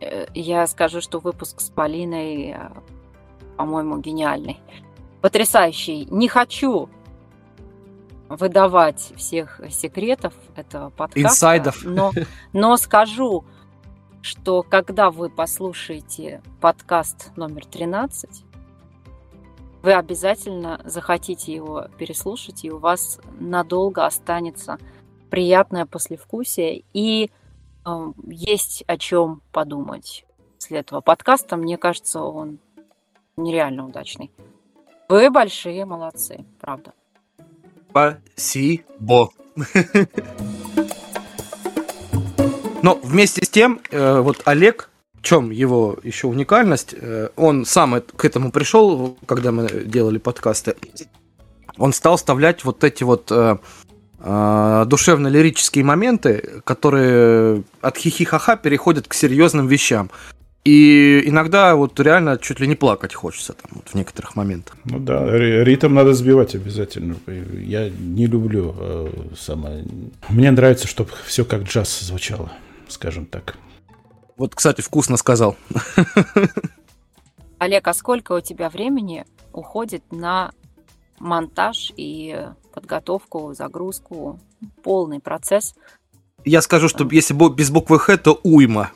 Э, Я скажу, что выпуск с Полиной, э, по-моему, гениальный. Потрясающий. Не хочу выдавать всех секретов этого подкаста. Инсайдов. Но, но скажу, что когда вы послушаете подкаст номер 13, вы обязательно захотите его переслушать, и у вас надолго останется приятное послевкусие. И э, есть о чем подумать после этого подкаста. Мне кажется, он нереально удачный. Вы большие молодцы, правда. Спасибо. Но вместе с тем, э, вот Олег, в чем его еще уникальность, э, он сам к этому пришел, когда мы делали подкасты. Он стал вставлять вот эти вот э, душевно-лирические моменты, которые от хихихаха переходят к серьезным вещам. И иногда вот реально чуть ли не плакать хочется там вот в некоторых моментах. Ну да, ри- ритм надо сбивать обязательно. Я не люблю э, самое... Мне нравится, чтобы все как джаз звучало, скажем так. Вот, кстати, вкусно сказал. Олег, а сколько у тебя времени уходит на монтаж и подготовку, загрузку, полный процесс? Я скажу, что если без буквы Х, то уйма.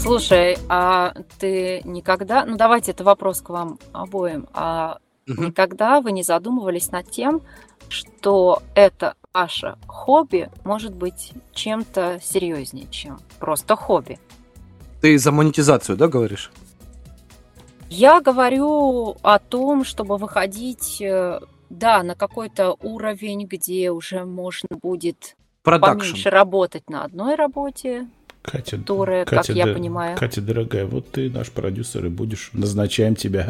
Слушай, а ты никогда... Ну, давайте, это вопрос к вам обоим. А Мгм. никогда вы не задумывались над тем, что это ваше хобби может быть чем-то серьезнее, чем просто хобби? Ты за монетизацию, да, говоришь? Я говорю о том, чтобы выходить, э, да, на какой-то уровень, где уже можно будет Продакшн. поменьше работать на одной работе, Катя, которая, как я да- понимаю... Катя, дорогая, вот ты наш продюсер и будешь, назначаем тебя.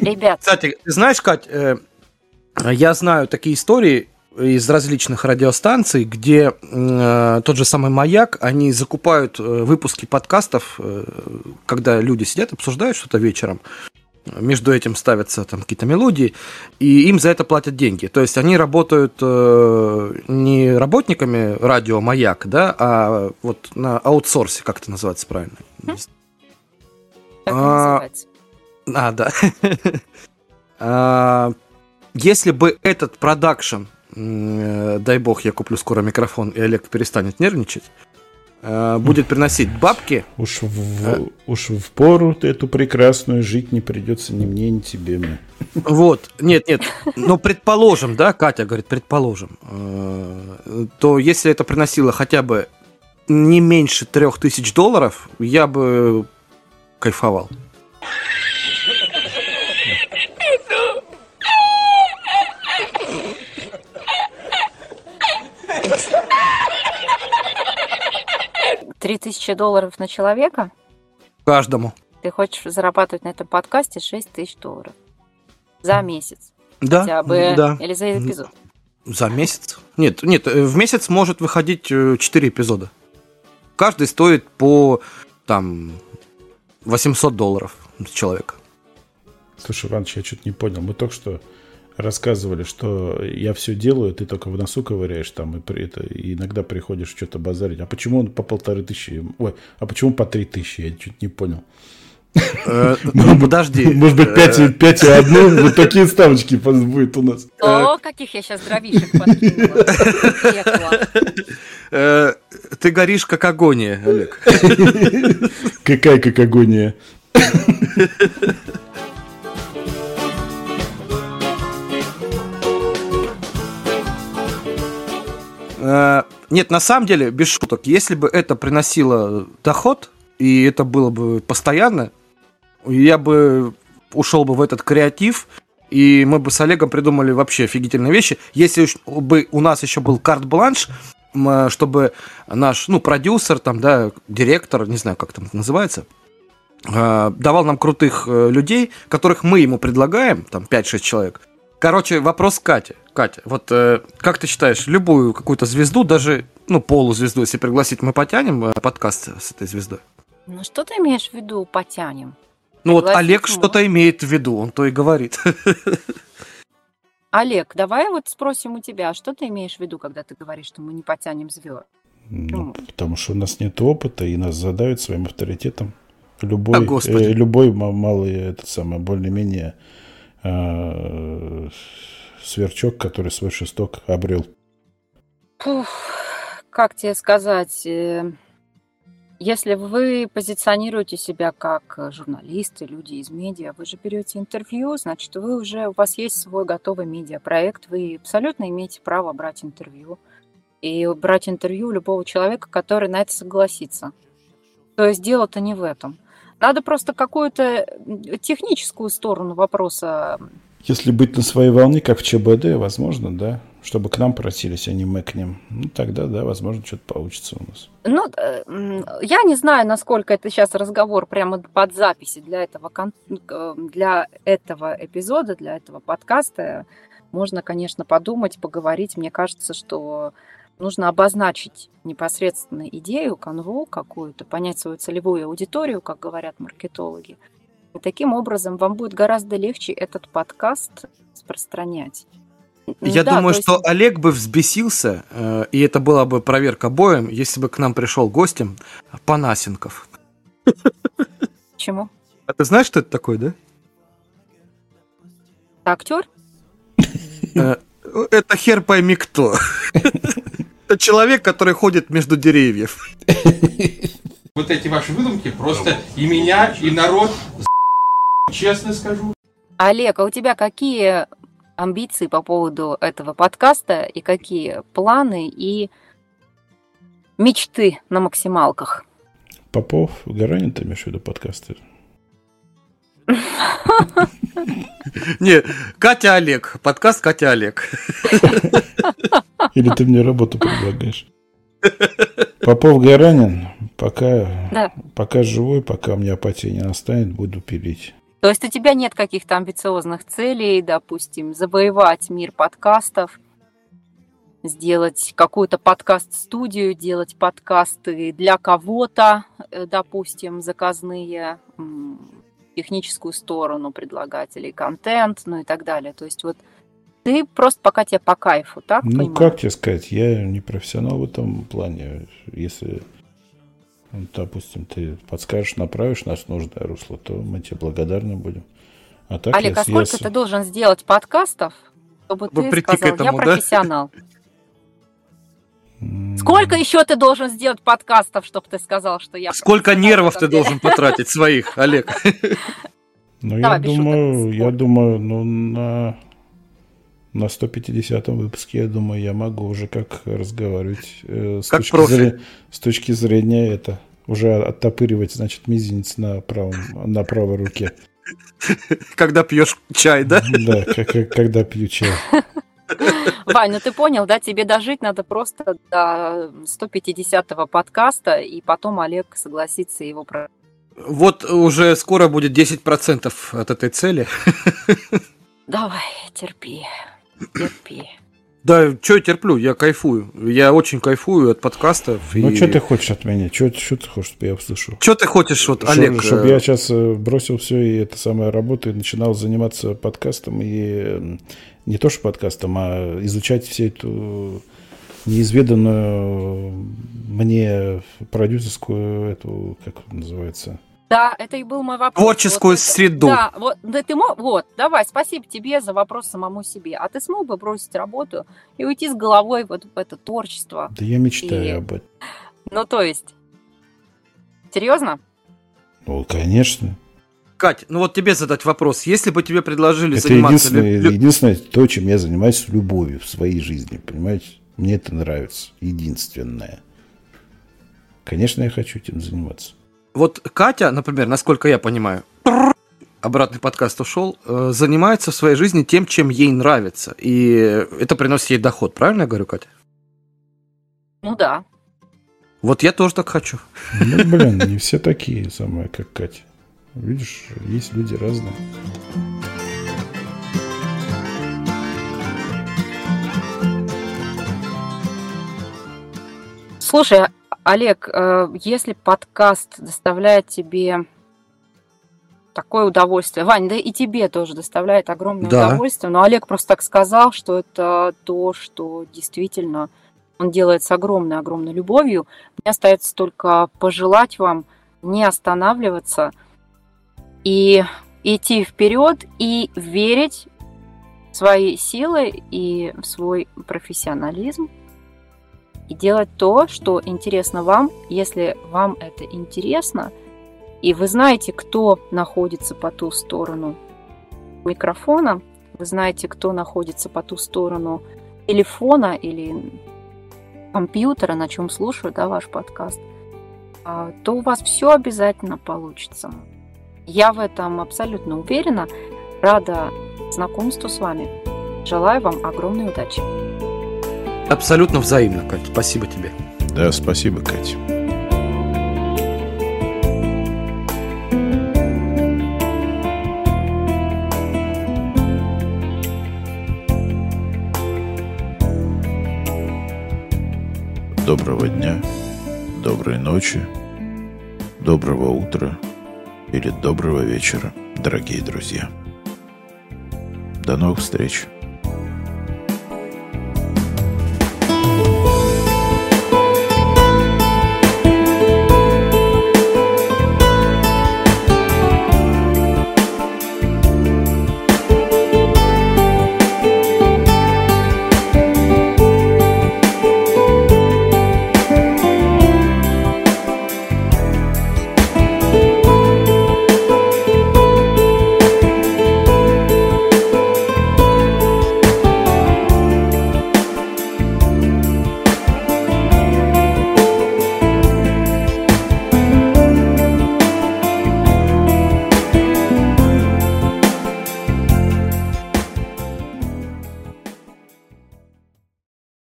Ребят, Кстати, ты знаешь, Кать, э, я знаю такие истории из различных радиостанций, где э, тот же самый «Маяк», они закупают э, выпуски подкастов, э, когда люди сидят, обсуждают что-то вечером, между этим ставятся там какие-то мелодии, и им за это платят деньги. То есть они работают э, не работниками радио «Маяк», да, а вот на аутсорсе, как это называется правильно? как А? А, да. А, Если бы этот продакшн, дай бог, я куплю скоро микрофон, и Олег перестанет нервничать, э, будет приносить бабки, Уж в, уж в пору эту прекрасную жить не придется ни мне, ни тебе. мне. вот, нет, нет, но предположим, да, Катя говорит, предположим, э, то если это приносило хотя бы не меньше трех тысяч долларов, я бы кайфовал. Три тысячи долларов на человека? Каждому. Ты хочешь зарабатывать на этом подкасте 6 тысяч долларов за месяц Да, хотя бы да. или за эпизод? За месяц? Нет, нет, э, в месяц может выходить 4 эпизода. Каждый стоит по там 800 долларов с человека. Слушай, Иваныч, я что-то не понял. Мы только что рассказывали, что я все делаю, ты только в носу ковыряешь там, и, при, это, и иногда приходишь что-то базарить. А почему он по полторы тысячи? Ой, а почему по три тысячи? Я чуть не понял. Э, Ну, подожди. Может быть, Э, 5, 5 и 1, вот такие ставочки будет у нас. О, каких я сейчас дровишек подкинула. Э, Ты горишь как агония, Олег. Какая как агония. Нет, на самом деле, без шуток, если бы это приносило доход, и это было бы постоянно, я бы ушел бы в этот креатив, и мы бы с Олегом придумали вообще офигительные вещи. Если бы у нас еще был карт-бланш, э, чтобы наш, ну, продюсер, там, да, директор, не знаю, как там это называется, э, давал нам крутых э, людей, которых мы ему предлагаем, там, 5-6 человек. Короче, вопрос Кате. Катя, вот э, как ты считаешь, любую какую-то звезду, даже, ну, полузвезду, если пригласить, мы потянем э, подкаст с этой звездой? Ну что ты имеешь в виду потянем? Ну, вот Олег что-то имеет в виду, он то и говорит. Олег, давай вот спросим у тебя, а что ты имеешь в виду, когда ты говоришь, что мы не потянем звезд? Ну, потому что у нас нет опыта, и нас задают своим авторитетом. Любой, А, э, любой ма- малый, этот самый, более-менее э, сверчок, который свой шесток обрел. Фух, как тебе сказать, э, если вы позиционируете себя как журналисты, люди из медиа, вы же берете интервью, значит, вы уже, у вас есть свой готовый медиапроект, вы абсолютно имеете право брать интервью и брать интервью любого человека, который на это согласится. То есть дело-то не в этом. Надо просто какую-то техническую сторону вопроса Если быть на своей волне, как в ЧБД, возможно, да, чтобы к нам просились, а не мы к ним. Ну, тогда, да, возможно, что-то получится у нас. Ну, э, я не знаю, насколько это сейчас разговор прямо под записи для этого, э, для этого эпизода, для этого подкаста. можно, конечно, подумать, поговорить. Мне кажется, что нужно обозначить непосредственно идею, канву какую-то, понять свою целевую аудиторию, как говорят маркетологи. И таким образом вам будет гораздо легче этот подкаст распространять. Я Ну да, думаю, есть- что Олег бы взбесился, э, и это была бы проверка боем, если бы к нам пришел гостем Панасенков. Почему? А ты знаешь, что это такое, да? Актер? Э, Это хер пойми кто. Это человек, который ходит между деревьев. Вот эти ваши выдумки просто и меня, и народ честно скажу. Олег, а у тебя какие амбиции по поводу этого подкаста и какие планы и мечты на максималках? Попов, Гаранин, ты имеешь в виду подкасты? Не, Катя Олег. Подкаст Катя Олег. Или ты мне работу предлагаешь? Попов, Гаранин, пока, Да. пока живой, пока мне апатия не настанет, буду пилить. То есть у тебя нет каких-то амбициозных целей, допустим, завоевать мир подкастов, сделать какую-то подкаст-студию, делать подкасты для кого-то, э, допустим, заказные, техническую сторону предлагать или контент, ну и так далее. То есть вот ты просто пока тебе по кайфу, так? Ну, понимаю? как тебе сказать, я не профессионал в этом плане. Если, ну, допустим, ты подскажешь, направишь нас в нужное русло, то мы тебе благодарны будем. А так Олег, я, а сколько я с- ты должен сделать подкастов, чтобы Чтобы ты сказал, этому, я да?» профессионал? Сколько еще ты должен сделать подкастов, чтобы ты сказал, что я Сколько нервов ты должен потратить своих, Олег? Ну, я думаю, я думаю, ну, на, на 150-м выпуске, я думаю, я могу уже как разговаривать э, с, Как точки профи. зрения, с точки зрения это. Уже оттопыривать, значит, мизинец на, правом, на правой руке. Когда пьешь чай, да? Да, когда пью чай. Вань, ну ты понял, да, тебе дожить надо просто до 150-го подкаста, и потом Олег согласится его про... Вот уже скоро будет 10% от этой цели. Давай, терпи, терпи. Да, что я терплю, я кайфую. Я очень кайфую от подкастов. Ну, что ты хочешь от меня? Что ты хочешь, чтобы я услышал? Что ты хочешь, вот, Олег? Чтобы э, я сейчас бросил все и это самое работу и начинал заниматься подкастом и не то что подкастом, а изучать всю эту неизведанную мне продюсерскую эту как называется Да, это и был мой вопрос. Творческую Вот среду. Да, вот, да ты мог, вот, давай, спасибо тебе за вопрос самому себе. А ты смог бы бросить работу и уйти с головой вот в это творчество? да я мечтаю И- об этом Ну, то есть, серьезно? ну конечно Кать, ну вот тебе задать вопрос. Если бы тебе предложили это заниматься... единственное, лю- единственное то чем я занимаюсь любовью в своей жизни понимаете мне это нравится единственное конечно я хочу этим заниматься Вот Катя, например, насколько я понимаю, обратный подкаст ушел, э, занимается в своей жизни тем, чем ей нравится. И это приносит ей доход, правильно я говорю, Катя? Ну да. Вот я тоже так хочу. ну блин не все такие самые как Катя видишь есть люди разные Слушай, Олег, э, если подкаст доставляет тебе такое удовольствие, Вань, да и тебе тоже доставляет огромное Да. удовольствие, но Олег просто так сказал, что это то, что действительно он делает с огромной-огромной любовью. Мне остается только пожелать вам не останавливаться и идти вперед и верить в свои силы и в свой профессионализм и делать то, что интересно вам, если вам это интересно, и вы знаете, кто находится по ту сторону микрофона, вы знаете, кто находится по ту сторону телефона или компьютера, на чем слушают да, ваш подкаст, а, то у вас все обязательно получится. Я в этом абсолютно уверена. Рада знакомству с вами. Желаю вам огромной удачи. Абсолютно взаимно, Кать. Спасибо тебе. Да, спасибо, Кать. Доброго дня, доброй ночи, доброго утра или доброго вечера, дорогие друзья. До новых встреч!